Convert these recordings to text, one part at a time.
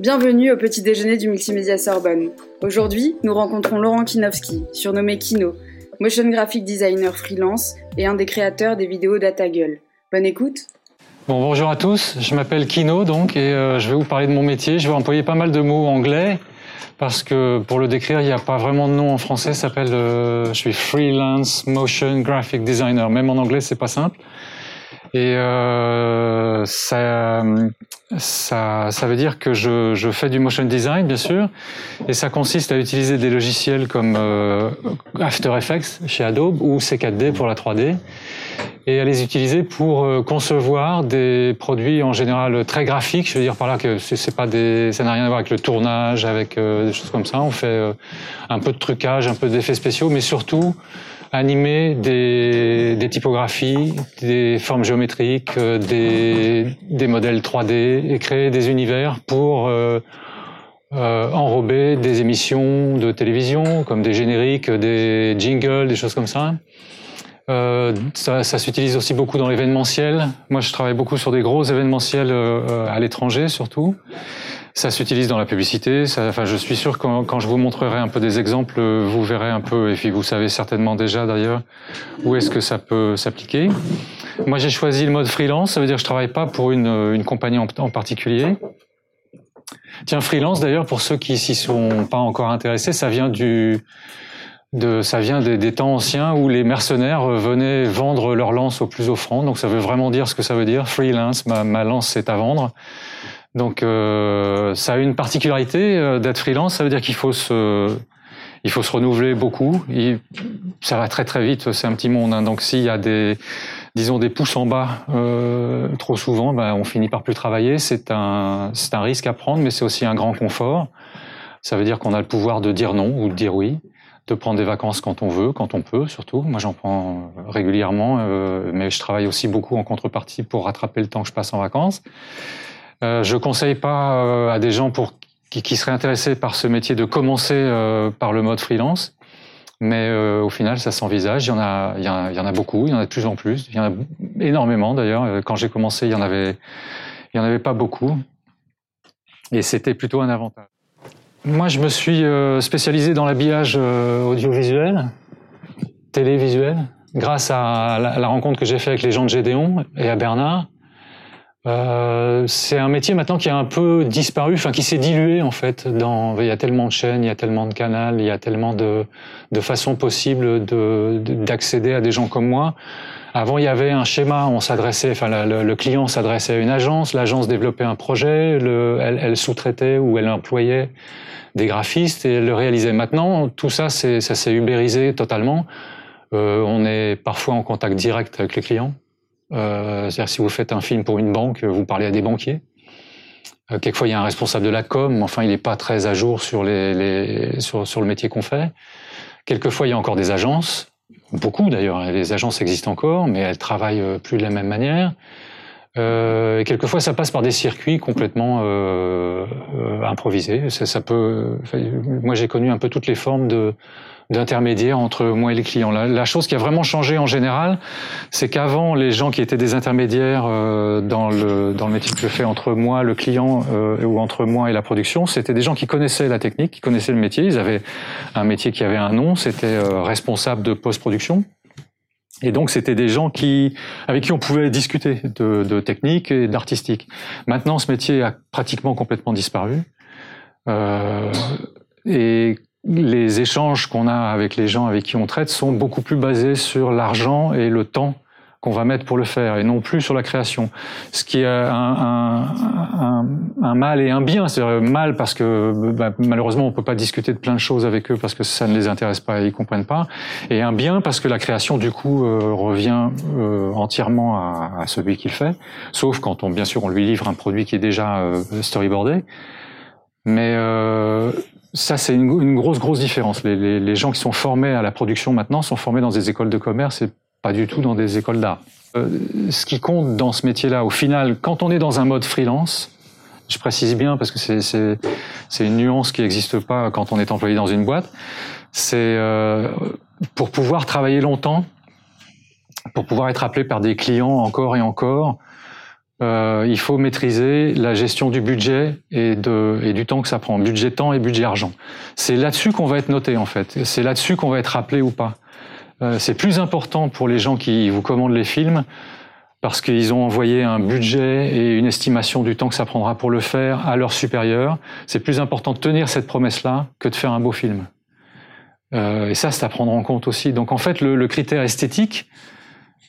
Bienvenue au petit déjeuner du Multimédia Sorbonne. Aujourd'hui, nous rencontrons Laurent Kinowski, surnommé Kino, motion graphic designer freelance et un des créateurs des vidéos DataGull. Bonne écoute Bon, bonjour à tous, je m'appelle Kino donc et euh, je vais vous parler de mon métier. Je vais employer pas mal de mots anglais parce que pour le décrire, il n'y a pas vraiment de nom en français. Ça s'appelle, euh, je suis freelance motion graphic designer. Même en anglais, c'est pas simple. Et euh, ça, ça, ça veut dire que je, je, fais du motion design, bien sûr, et ça consiste à utiliser des logiciels comme euh, After Effects chez Adobe ou C4D pour la 3D, et à les utiliser pour euh, concevoir des produits en général très graphiques. Je veux dire par là que c'est pas des, ça n'a rien à voir avec le tournage, avec euh, des choses comme ça. On fait euh, un peu de trucage, un peu d'effets spéciaux, mais surtout animer des, des, typographies, des formes géométriques, euh, des, des, modèles 3D et créer des univers pour euh, euh, enrober des émissions de télévision, comme des génériques, des jingles, des choses comme ça. Euh, ça, ça s'utilise aussi beaucoup dans l'événementiel. Moi, je travaille beaucoup sur des gros événementiels euh, à l'étranger, surtout. Ça s'utilise dans la publicité. Ça, enfin, je suis sûr que quand, je vous montrerai un peu des exemples, vous verrez un peu, et puis vous savez certainement déjà d'ailleurs, où est-ce que ça peut s'appliquer. Moi, j'ai choisi le mode freelance. Ça veut dire que je travaille pas pour une, une compagnie en, particulier. Tiens, freelance d'ailleurs, pour ceux qui s'y sont pas encore intéressés, ça vient du de, ça vient des, des, temps anciens où les mercenaires venaient vendre leur lance au plus offrant. Donc ça veut vraiment dire ce que ça veut dire. Freelance, ma, ma lance c'est à vendre. Donc euh, ça a une particularité euh, d'être freelance, ça veut dire qu'il faut se il faut se renouveler beaucoup. Il, ça va très très vite, c'est un petit monde. Hein. Donc s'il y a des disons des pouces en bas euh, trop souvent, ben, on finit par plus travailler. C'est un c'est un risque à prendre, mais c'est aussi un grand confort. Ça veut dire qu'on a le pouvoir de dire non ou de dire oui, de prendre des vacances quand on veut, quand on peut surtout. Moi j'en prends régulièrement, euh, mais je travaille aussi beaucoup en contrepartie pour rattraper le temps que je passe en vacances. Euh, je conseille pas euh, à des gens qui, seraient intéressés par ce métier de commencer euh, par le mode freelance, mais euh, au final, ça s'envisage. Il y en a, beaucoup, il y en a de plus en plus. Il y en a énormément d'ailleurs. Quand j'ai commencé, il y en avait, pas beaucoup, et c'était plutôt un avantage. Moi, je me suis spécialisé dans l'habillage audiovisuel, télévisuel, grâce à la rencontre que j'ai faite avec les gens de Gédéon et à Bernard. Euh, c'est un métier maintenant qui a un peu disparu, enfin qui s'est dilué en fait. Dans, il y a tellement de chaînes, il y a tellement de canaux, il y a tellement de, de façons possibles d'accéder de, à des gens comme moi. Avant, il y avait un schéma, on s'adressait, enfin le, le, client s'adressait à une agence, l'agence développait un projet, le, elle, elle sous-traitait ou elle employait des graphistes et elle le réalisait. Maintenant, tout ça, ça s'est ubérisé totalement. Euh, on est parfois en contact direct avec les clients. Euh, C'est-à-dire si vous faites un film pour une banque, vous parlez à des banquiers. Euh, quelquefois, il y a un responsable de la com, mais enfin, il n'est pas très à jour sur, le métier qu'on fait. Quelquefois, il y a encore des agences, beaucoup d'ailleurs. Les agences existent encore, mais elles travaillent euh, plus de la même manière. Et quelquefois, ça passe par des circuits complètement improvisés. Ça peut. moi, j'ai connu un peu toutes les formes de d'intermédiaires entre moi et les clients. La, la, chose qui a vraiment changé en général, c'est qu'avant, les gens qui étaient des intermédiaires euh, dans le dans le métier que je fais entre moi, le client, euh, ou entre moi et la production, c'était des gens qui connaissaient la technique, qui connaissaient le métier. Ils avaient un métier qui avait un nom, c'était euh, responsable de post-production. Et donc, c'était des gens qui, avec qui on pouvait discuter de, de technique et d'artistique. Maintenant, ce métier a pratiquement complètement disparu. Euh, et les échanges qu'on a avec les gens avec qui on traite sont beaucoup plus basés sur l'argent et le temps qu'on va mettre pour le faire et non plus sur la création. Ce qui est un, un, un, un mal et un bien. C'est mal parce que bah, malheureusement on peut pas discuter de plein de choses avec eux parce que ça ne les intéresse pas et ils comprennent pas. Et un bien parce que la création du coup euh, revient euh, entièrement à, à celui qui le fait, sauf quand on bien sûr on lui livre un produit qui est déjà euh, storyboardé. Mais euh, ça, c'est une, grosse, grosse différence. Les, gens qui sont formés à la production maintenant sont formés dans des écoles de commerce et pas du tout dans des écoles d'art. Euh, ce qui compte dans ce métier-là, au final, quand on est dans un mode freelance, je précise bien parce que c'est une nuance qui n'existe pas quand on est employé dans une boîte, c'est euh, pour pouvoir travailler longtemps, pour pouvoir être appelé par des clients encore et encore, euh, il faut maîtriser la gestion du budget et, du temps que ça prend, budget temps et budget argent. C'est là-dessus qu'on va être noté en fait. C'est là-dessus qu'on va être rappelé ou pas. Euh, c'est plus important pour les gens qui vous commandent les films parce qu'ils ont envoyé un budget et une estimation du temps que ça prendra pour le faire à leur supérieur. C'est plus important de tenir cette promesse-là que de faire un beau film. Euh, et ça, c'est à prendre en compte aussi. Donc en fait, le critère esthétique,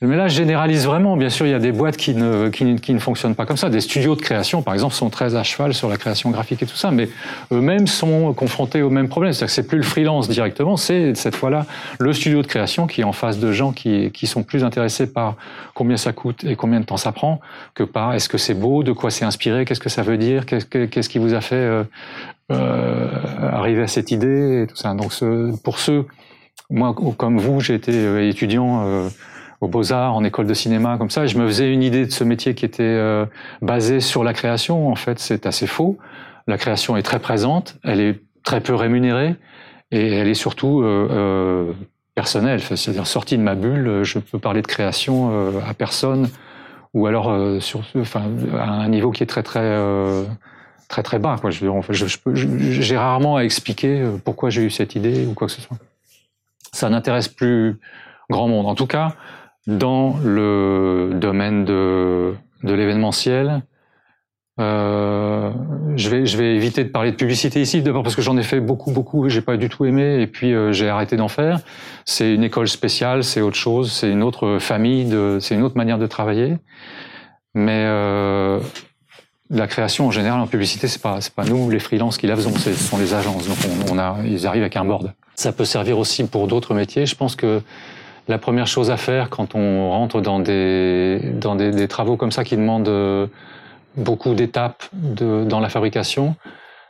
mais là, je généralise vraiment. Bien sûr, il y a des boîtes qui ne, qui, ne, fonctionnent pas comme ça. Des studios de création, par exemple, sont très à cheval sur la création graphique et tout ça, mais eux-mêmes sont confrontés au même problème. C'est-à-dire que c'est plus le freelance directement, c'est cette fois-là le studio de création qui est en face de gens qui, qui sont plus intéressés par combien ça coûte et combien de temps ça prend que par est-ce que c'est beau, de quoi c'est inspiré, qu'est-ce que ça veut dire, qu'est-ce qui vous a fait euh, euh, arriver à cette idée et tout ça. Donc, ce, pour ceux, moi, comme vous, j'ai été euh, étudiant. Euh, aux Beaux-Arts, en école de cinéma, comme ça. je me faisais une idée de ce métier qui était euh, basé sur la création. En fait, c'est assez faux. La création est très présente, elle est très peu rémunérée et elle est surtout euh, euh personnelle. C'est-à-dire sortie de ma bulle, je peux parler de création euh, à personne ou alors sur, enfin, à un niveau qui est très très très très bas. Quoi. Je, je, je, j'ai rarement à expliquer pourquoi j'ai eu cette idée ou quoi que ce soit. Ça n'intéresse plus grand monde. En tout cas, dans le domaine de, de l'événementiel, euh, je vais je vais éviter de parler de publicité ici d'abord parce que j'en ai fait beaucoup beaucoup j'ai pas du tout aimé et puis euh, j'ai arrêté d'en faire. C'est une école spéciale c'est autre chose c'est une autre famille c'est une autre manière de travailler. Mais euh, la création en général en publicité c'est pas c'est pas nous les freelances qui la faisons ce sont les agences. Donc on, on a ils arrivent avec un board. Ça peut servir aussi pour d'autres métiers. Je pense que la première chose à faire quand on rentre dans des, dans des, travaux comme ça qui demandent euh, beaucoup d'étapes dans la fabrication,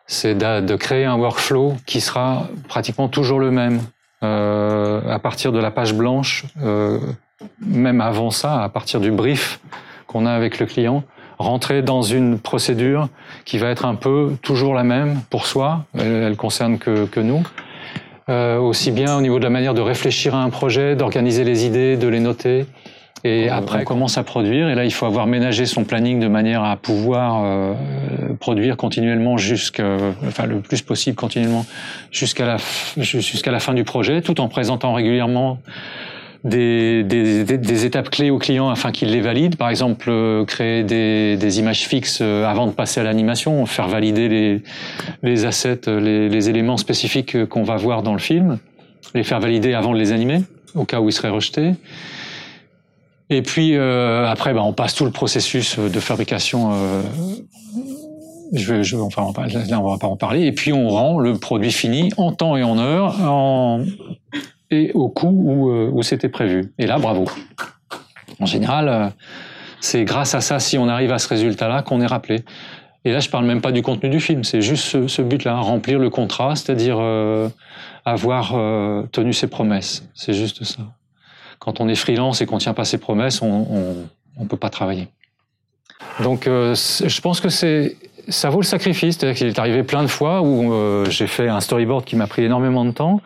c'est de, créer un workflow qui sera pratiquement toujours le même. Euh, à partir de la page blanche, euh, même avant ça, à partir du brief qu'on a avec le client, rentrer dans une procédure qui va être un peu toujours la même pour soi, elle, elle concerne que nous, euh, aussi bien au niveau de la manière de réfléchir à un projet, d'organiser les idées, de les noter. Et après, on commence à produire. Et là, il faut avoir ménagé son planning de manière à pouvoir euh, produire continuellement jusqu'à, enfin, le plus possible continuellement jusqu'à la, jusqu'à la fin du projet, tout en présentant régulièrement des, des, des, étapes clés aux clients afin qu'ils les valident. Par exemple, euh, créer des, des, images fixes euh, avant de passer à l'animation, faire valider les, les assets, euh, les, les éléments spécifiques qu'on va voir dans le film, les faire valider avant de les animer, au cas où ils seraient rejetés. Et puis euh, après, ben, on passe tout le processus de fabrication. Euh, je, je, enfin, là, on va pas en parler. Et puis on rend le produit fini en temps et en heure, en et au coût où, euh, où c'était prévu. Et là, bravo. En général, euh, c'est grâce à ça, si on arrive à ce résultat-là, qu'on est rappelé. Et là, je parle même pas du contenu du film, c'est juste ce, but-là, remplir le contrat, c'est-à-dire euh, avoir tenu ses promesses. C'est juste ça. Quand on est freelance et qu'on tient pas ses promesses, on, on peut pas travailler. Donc, je pense que c'est ça vaut le sacrifice. C'est-à-dire qu'il est arrivé plein de fois où j'ai fait un storyboard qui m'a pris énormément de temps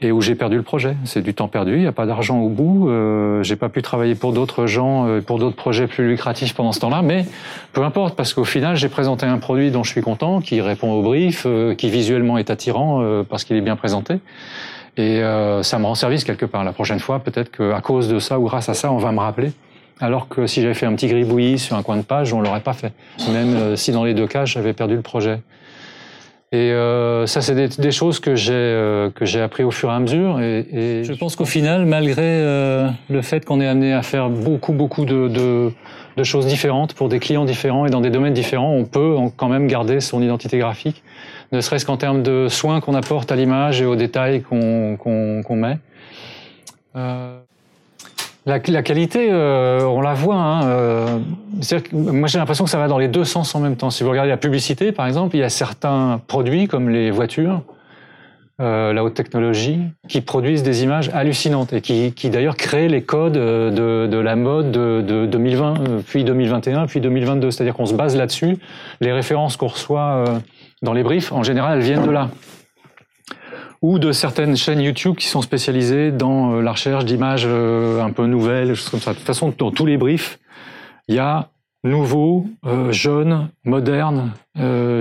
et où j'ai perdu le projet. C'est du temps perdu, il n'y a pas d'argent au bout. Euh, j'ai pas pu travailler pour d'autres gens, euh, pour d'autres projets plus lucratifs pendant ce temps-là, mais peu importe parce qu'au final j'ai présenté un produit dont je suis content, qui répond au brief, euh, qui visuellement est attirant euh, parce qu'il est bien présenté. Et euh, ça me rend service quelque part. La prochaine fois, peut-être qu'à cause de ça ou grâce à ça, on va me rappeler. Alors que si j'avais fait un petit gribouillis sur un coin de page, on l'aurait pas fait. Même si dans les deux cas, j'avais perdu le projet. Et euh, ça, c'est des, des, choses que j'ai euh, que j'ai appris au fur et à mesure. Et, et je pense qu'au final, malgré euh, le fait qu'on est amené à faire beaucoup beaucoup de, de, de, choses différentes pour des clients différents et dans des domaines différents, on peut quand même garder son identité graphique, ne serait-ce qu'en termes de soins qu'on apporte à l'image et aux détails qu'on qu'on qu'on met. La, qualité, euh, on la voit. Hein, euh, moi, j'ai l'impression que ça va dans les deux sens en même temps. Si vous regardez la publicité, par exemple, il y a certains produits comme les voitures, euh, la haute technologie, qui produisent des images hallucinantes et qui, d'ailleurs créent les codes de, la mode de, de 2020, euh, puis 2021, puis 2022. C'est-à-dire qu'on se base là-dessus. Les références qu'on reçoit dans les briefs, en général, elles viennent de là ou de certaines chaînes YouTube qui sont spécialisées dans euh, la recherche d'images euh, un peu nouvelles, choses comme ça. De toute façon, dans tous les briefs, il y a nouveau, euh, jeune, moderne,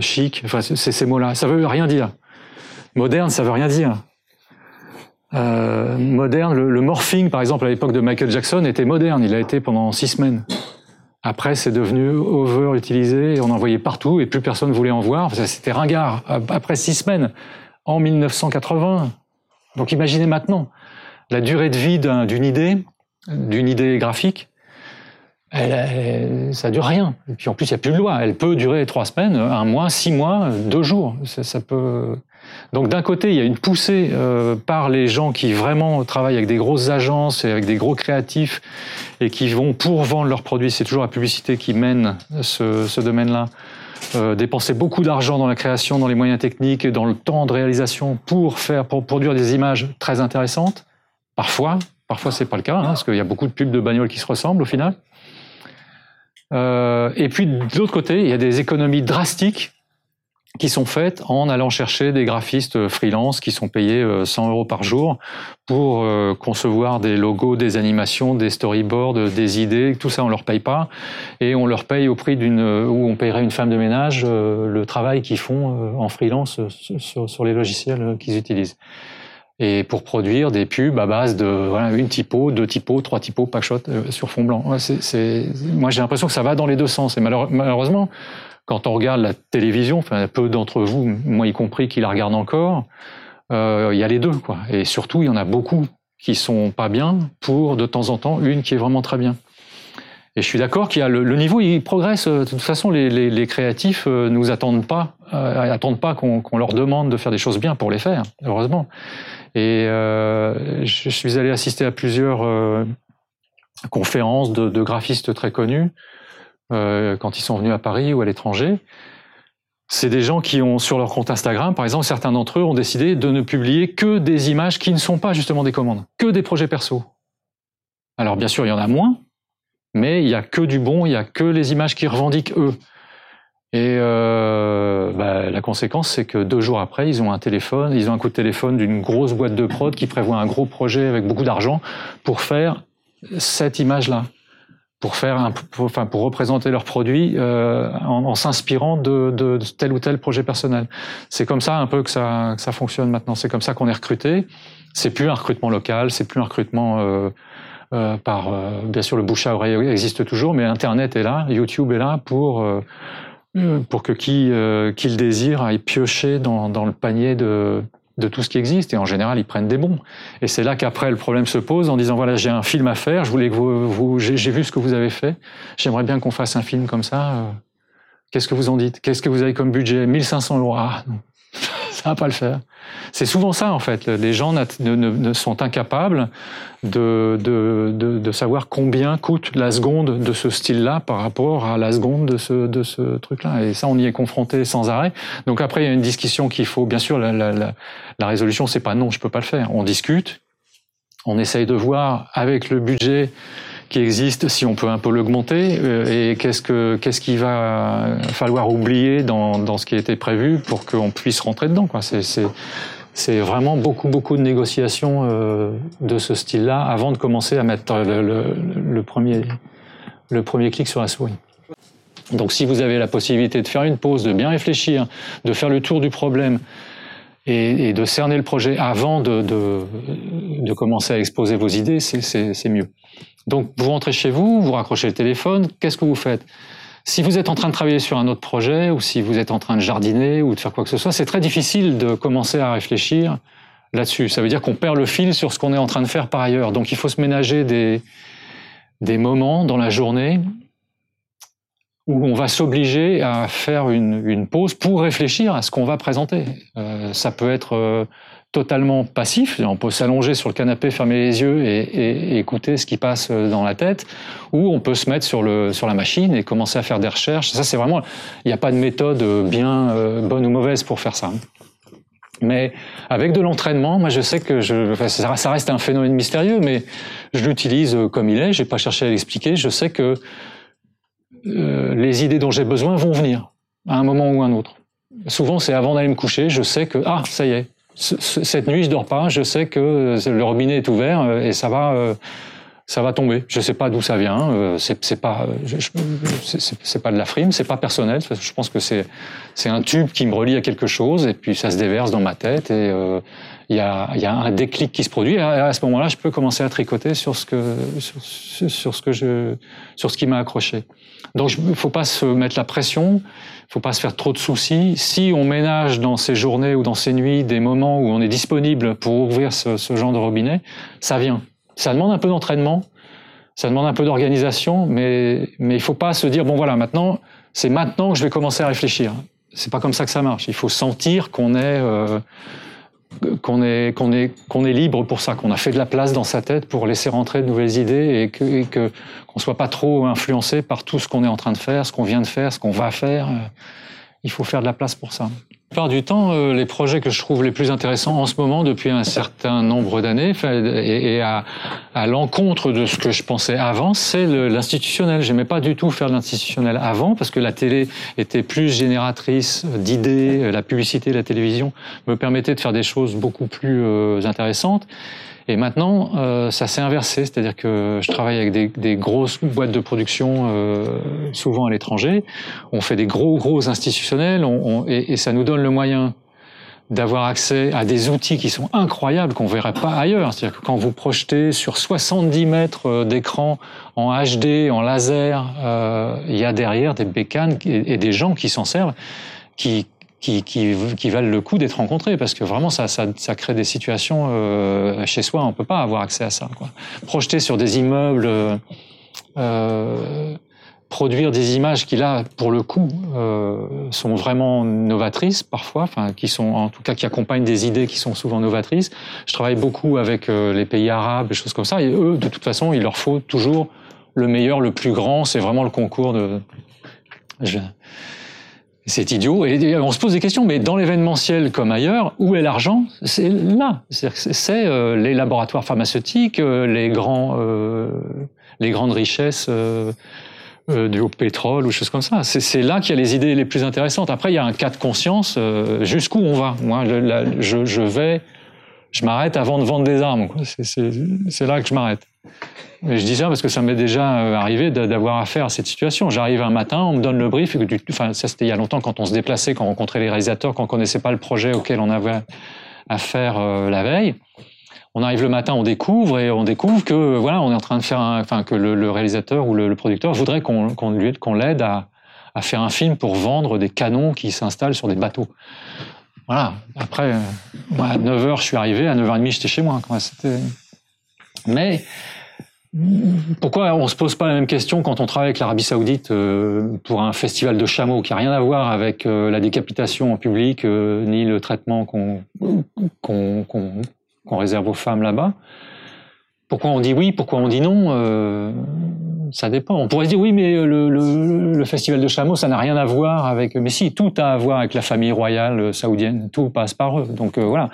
chic. Enfin, c'est ces mots-là. Ça veut rien dire. Moderne, ça veut rien dire. Moderne, le, morphing, par exemple, à l'époque de Michael Jackson, était moderne. Il a été pendant six semaines. Après, c'est devenu over-utilisé on en voyait partout et plus personne voulait en voir. C'était ringard. Après six semaines, en 1980. Donc imaginez maintenant la durée de vie d'une idée, d'une idée graphique, elle, ça dure rien. Et puis en plus, il n'y a plus de loi. Elle peut durer trois semaines, un mois, six mois, deux jours. Donc d'un côté, il y a une poussée euh, par les gens qui vraiment travaillent avec des grosses agences et avec des gros créatifs et qui vont pour vendre leurs produits. C'est toujours la publicité qui mène ce domaine-là. Euh, dépenser beaucoup d'argent dans la création, dans les moyens techniques et dans le temps de réalisation pour faire, pour produire des images très intéressantes. Parfois, parfois c'est pas le cas, hein, parce qu'il y a beaucoup de pubs de bagnoles qui se ressemblent au final. Euh, et puis de l'autre côté, il y a des économies drastiques qui sont faites en allant chercher des graphistes freelance qui sont payés 100 euh, euros par jour pour euh, concevoir des logos, des animations, des storyboards, des idées. Tout ça, on leur paye pas et on leur paye au prix d'une où on paierait une femme de ménage le travail qu'ils font en freelance sur, les logiciels qu'ils utilisent et pour produire des pubs à base de une typo, deux typos, trois typos, shot euh, sur fond blanc. Moi, j'ai l'impression que ça va dans les deux sens. Et malheureusement, quand on regarde la télévision, peu d'entre vous, moi y compris, qui la regardent encore, euh, il y a les deux, quoi. Et surtout, il y en a beaucoup qui sont pas bien pour, de temps en temps, une qui est vraiment très bien. Et je suis d'accord qu'il y a le, niveau, il progresse. De toute façon, les, les, les créatifs euh, nous attendent pas, euh, pas qu'on leur demande de faire des choses bien pour les faire. Heureusement. Et euh, je suis allé assister à plusieurs conférences de, graphistes très connus euh, quand ils sont venus à Paris ou à l'étranger. C'est des gens qui ont sur leur compte Instagram, par exemple, certains d'entre eux ont décidé de ne publier que des images qui ne sont pas justement des commandes, que des projets perso. Alors bien sûr, il y en a moins, mais il y a que du bon, il y a que les images qui revendiquent eux. Et euh, bah, la conséquence, c'est que deux jours après, ils ont un téléphone, ils ont un coup de téléphone d'une grosse boîte de prod qui prévoit un gros projet avec beaucoup d'argent pour faire cette image-là, pour faire un, pour, enfin pour représenter leur produit euh, en, en s'inspirant de, de, de, tel ou tel projet personnel. C'est comme ça un peu que ça, que ça fonctionne maintenant. C'est comme ça qu'on est recruté. C'est plus un recrutement local, c'est plus un recrutement euh, euh, par euh, bien sûr le bouche à oreille existe toujours, mais Internet est là, YouTube est là pour euh, euh, pour que qui, qui le désire aille piocher dans, dans le panier de, de tout ce qui existe. Et en général, ils prennent des bons. Et c'est là qu'après, le problème se pose en disant, voilà, j'ai un film à faire, je voulais que vous, j'ai vu ce que vous avez fait, j'aimerais bien qu'on fasse un film comme ça. Euh, qu'est-ce que vous en dites? Qu'est-ce que vous avez comme budget? 1500 euros. Non ça va pas le faire. C'est souvent ça en fait. Les gens ne, sont incapables de, de, de, de, savoir combien coûte la seconde de ce style-là par rapport à la seconde de ce, de ce truc-là. Et ça, on y est confronté sans arrêt. Donc après, il y a une discussion qu'il faut. Bien sûr, la, la, la, la résolution, c'est pas non, je peux pas le faire. On discute, on essaye de voir avec le budget qui existe, si on peut un peu l'augmenter, euh, et qu'est-ce que qu'est-ce qu'il va falloir oublier dans, dans ce qui été prévu pour qu'on puisse rentrer dedans. Quoi. C'est, c'est, c'est vraiment beaucoup beaucoup de négociations euh, de ce style-là avant de commencer à mettre le, le, le, premier le premier clic sur la souris. Donc si vous avez la possibilité de faire une pause, de bien réfléchir, de faire le tour du problème, et, et, de cerner le projet avant de, de, de commencer à exposer vos idées, c'est mieux. Donc vous rentrez chez vous, vous raccrochez le téléphone, qu'est-ce que vous faites? Si vous êtes en train de travailler sur un autre projet, ou si vous êtes en train de jardiner, ou de faire quoi que ce soit, c'est très difficile de commencer à réfléchir là-dessus. Ça veut dire qu'on perd le fil sur ce qu'on est en train de faire par ailleurs. Donc il faut se ménager des, des moments dans la journée où on va s'obliger à faire une, une, pause pour réfléchir à ce qu'on va présenter. Euh, ça peut être euh, totalement passif, on peut s'allonger sur le canapé, fermer les yeux et, et, écouter ce qui passe euh, dans la tête, ou on peut se mettre sur, le, sur la machine et commencer à faire des recherches. Ça, c'est vraiment, il n'y a pas de méthode bien euh, bonne ou mauvaise pour faire ça. Mais avec de l'entraînement, moi je sais que je, enfin, ça reste un phénomène mystérieux, mais je l'utilise comme il est. J'ai pas cherché à l'expliquer. Je sais que euh, les idées dont j'ai besoin vont venir à un moment ou un autre. Souvent, c'est avant d'aller me coucher, je sais que ah ça y est, cette nuit je dors pas, je sais que le robinet est ouvert euh, et ça va, euh, ça va tomber. Je sais pas d'où ça vient. Euh, c'est pas, c'est pas de la frime, c'est pas personnel. Je pense que c'est c'est un tube qui me relie à quelque chose et puis ça se déverse dans ma tête et euh, il y, a, y a un déclic qui se produit. À, ce moment-là, je peux commencer à tricoter sur ce que sur ce que je sur ce qui m'a accroché. Donc, il faut pas se mettre la pression, il faut pas se faire trop de soucis. Si on ménage dans ces journées ou dans ces nuits des moments où on est disponible pour ouvrir ce, ce genre de robinet, ça vient. Ça demande un peu d'entraînement, ça demande un peu d'organisation, mais, mais il faut pas se dire, bon voilà, maintenant, c'est maintenant que je vais commencer à réfléchir. C'est pas comme ça que ça marche. Il faut sentir qu'on est, euh, qu'on est, qu'on est, qu'on est libre pour ça, qu'on a fait de la place dans sa tête pour laisser rentrer de nouvelles idées et que, et que qu'on soit pas trop influencé par tout ce qu'on est en train de faire, ce qu'on vient de faire, ce qu'on va faire. Il faut faire de la place pour ça. La plupart du temps, euh, les projets que je trouve les plus intéressants en ce moment, depuis un certain nombre d'années, et, à, l'encontre de ce que je pensais avant, c'est l'institutionnel. J'aimais pas du tout faire l'institutionnel avant, parce que la télé était plus génératrice d'idées, la publicité, la télévision me permettait de faire des choses beaucoup plus euh, intéressantes. Et maintenant, euh, ça s'est inversé, c'est-à-dire que je travaille avec des, des grosses boîtes de production, euh, souvent à l'étranger. On fait des gros, gros institutionnels, on, on, et, ça nous donne le moyen d'avoir accès à des outils qui sont incroyables qu'on verrait pas ailleurs. C'est-à-dire que quand vous projetez sur 70 mètres euh, d'écran en HD, en laser, euh, il y a derrière des bécanes et, et des gens qui s'en servent, qui, qui, valent le coup d'être rencontrés parce que vraiment ça, crée des situations euh, chez soi on peut pas avoir accès à ça projeter sur des immeubles euh, produire des images qui là pour le coup euh, sont vraiment novatrices parfois enfin qui sont en tout cas qui accompagnent des idées qui sont souvent novatrices. Je travaille beaucoup avec les pays arabes des choses comme ça et eux de toute façon il leur faut toujours le meilleur le plus grand. C'est vraiment le concours de c'est idiot. Et on se pose des questions, mais dans l'événementiel comme ailleurs, où est l'argent? C'est là. C'est euh, les laboratoires pharmaceutiques, euh, les euh, les grandes richesses du pétrole ou choses comme ça. C'est là qu'il y a les idées les plus intéressantes. Après, il y a un cas de conscience. Jusqu'où on va? Moi, je, je, vais, je m'arrête avant de vendre des armes. C'est là que je m'arrête. Je dis ça parce que ça m'est déjà euh, arrivé d'avoir affaire à cette situation. J'arrive un matin, on me donne le brief, enfin ça c'était il y a longtemps quand on se déplaçait, quand on rencontrait les réalisateurs, quand on connaissait pas le projet auquel on avait affaire euh, la veille. On arrive le matin, on découvre et on découvre que voilà, on est en train de faire, un, enfin que le, réalisateur ou le, producteur voudrait qu'on l'aide à, faire un film pour vendre des canons qui s'installent sur des bateaux. Voilà. Après, euh, à 9 h je suis arrivé, à 9h30 j'étais chez moi. C'était. Mais pourquoi on se pose pas la même question quand on travaille avec l'Arabie Saoudite euh, pour un festival de chameaux qui a rien à voir avec euh, la décapitation en public euh, ni le traitement qu'on réserve aux femmes là-bas? Pourquoi on dit oui Pourquoi on dit non Ça dépend. On pourrait dire oui, mais le, festival de chameaux, ça n'a rien à voir avec. Mais si, tout a à voir avec la famille royale saoudienne. Tout passe par eux. Donc voilà.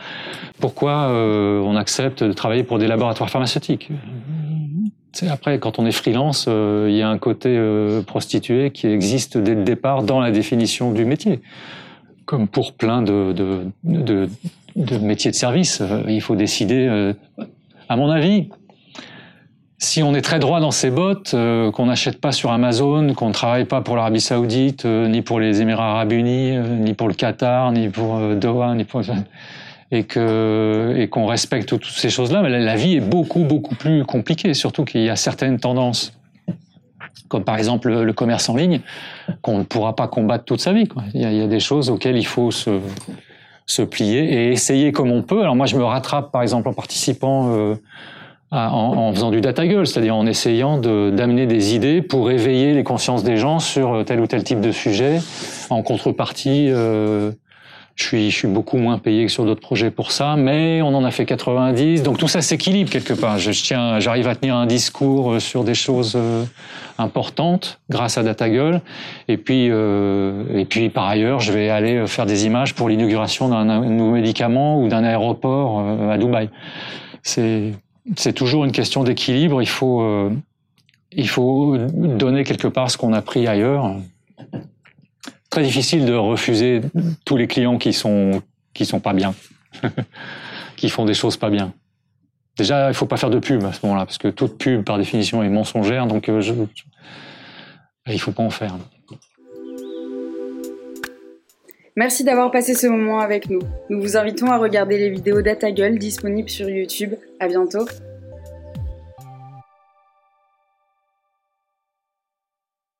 Pourquoi on accepte de travailler pour des laboratoires pharmaceutiques? Après, quand on est freelance, euh, il y a un côté euh, prostitué qui existe dès le départ dans la définition du métier. Comme pour plein de, métiers de service, euh, il faut décider, euh, à mon avis, si on est très droit dans ses bottes, qu'on n'achète pas sur Amazon, qu'on ne travaille pas pour l'Arabie Saoudite, ni pour les Émirats Arabes Unis, ni pour le Qatar, ni pour Doha, ni pour et que et qu'on respecte toutes ces choses-là, mais la vie est beaucoup beaucoup plus compliquée. Surtout qu'il y a certaines tendances, comme par exemple le, commerce en ligne, qu'on ne pourra pas combattre toute sa vie. Quoi. Il, y a, des choses auxquelles il faut se se plier et essayer comme on peut. Alors moi, je me rattrape par exemple en participant. Euh, en, faisant du data gueule, c'est-à-dire en essayant d'amener de, des idées pour éveiller les consciences des gens sur tel ou tel type de sujet. En contrepartie, euh, je suis, je suis beaucoup moins payé que sur d'autres projets pour ça, mais on en a fait 90, donc tout ça s'équilibre quelque part. Je, tiens, j'arrive à tenir un discours euh, sur des choses euh, importantes grâce à DataGull, et puis euh, et puis par ailleurs, je vais aller faire des images pour l'inauguration d'un nouveau médicament ou d'un aéroport euh, à Dubaï. C'est c'est toujours une question d'équilibre. Il faut euh, il faut donner quelque part ce qu'on a pris ailleurs très difficile de refuser tous les clients qui sont qui sont pas bien, qui font des choses pas bien. déjà, il faut pas faire de pub à ce moment-là, parce que toute pub, par définition, est mensongère, donc euh, il faut pas en faire. Merci d'avoir passé ce moment avec nous. Nous vous invitons à regarder les vidéos d'Atagueule disponibles sur YouTube. À bientôt.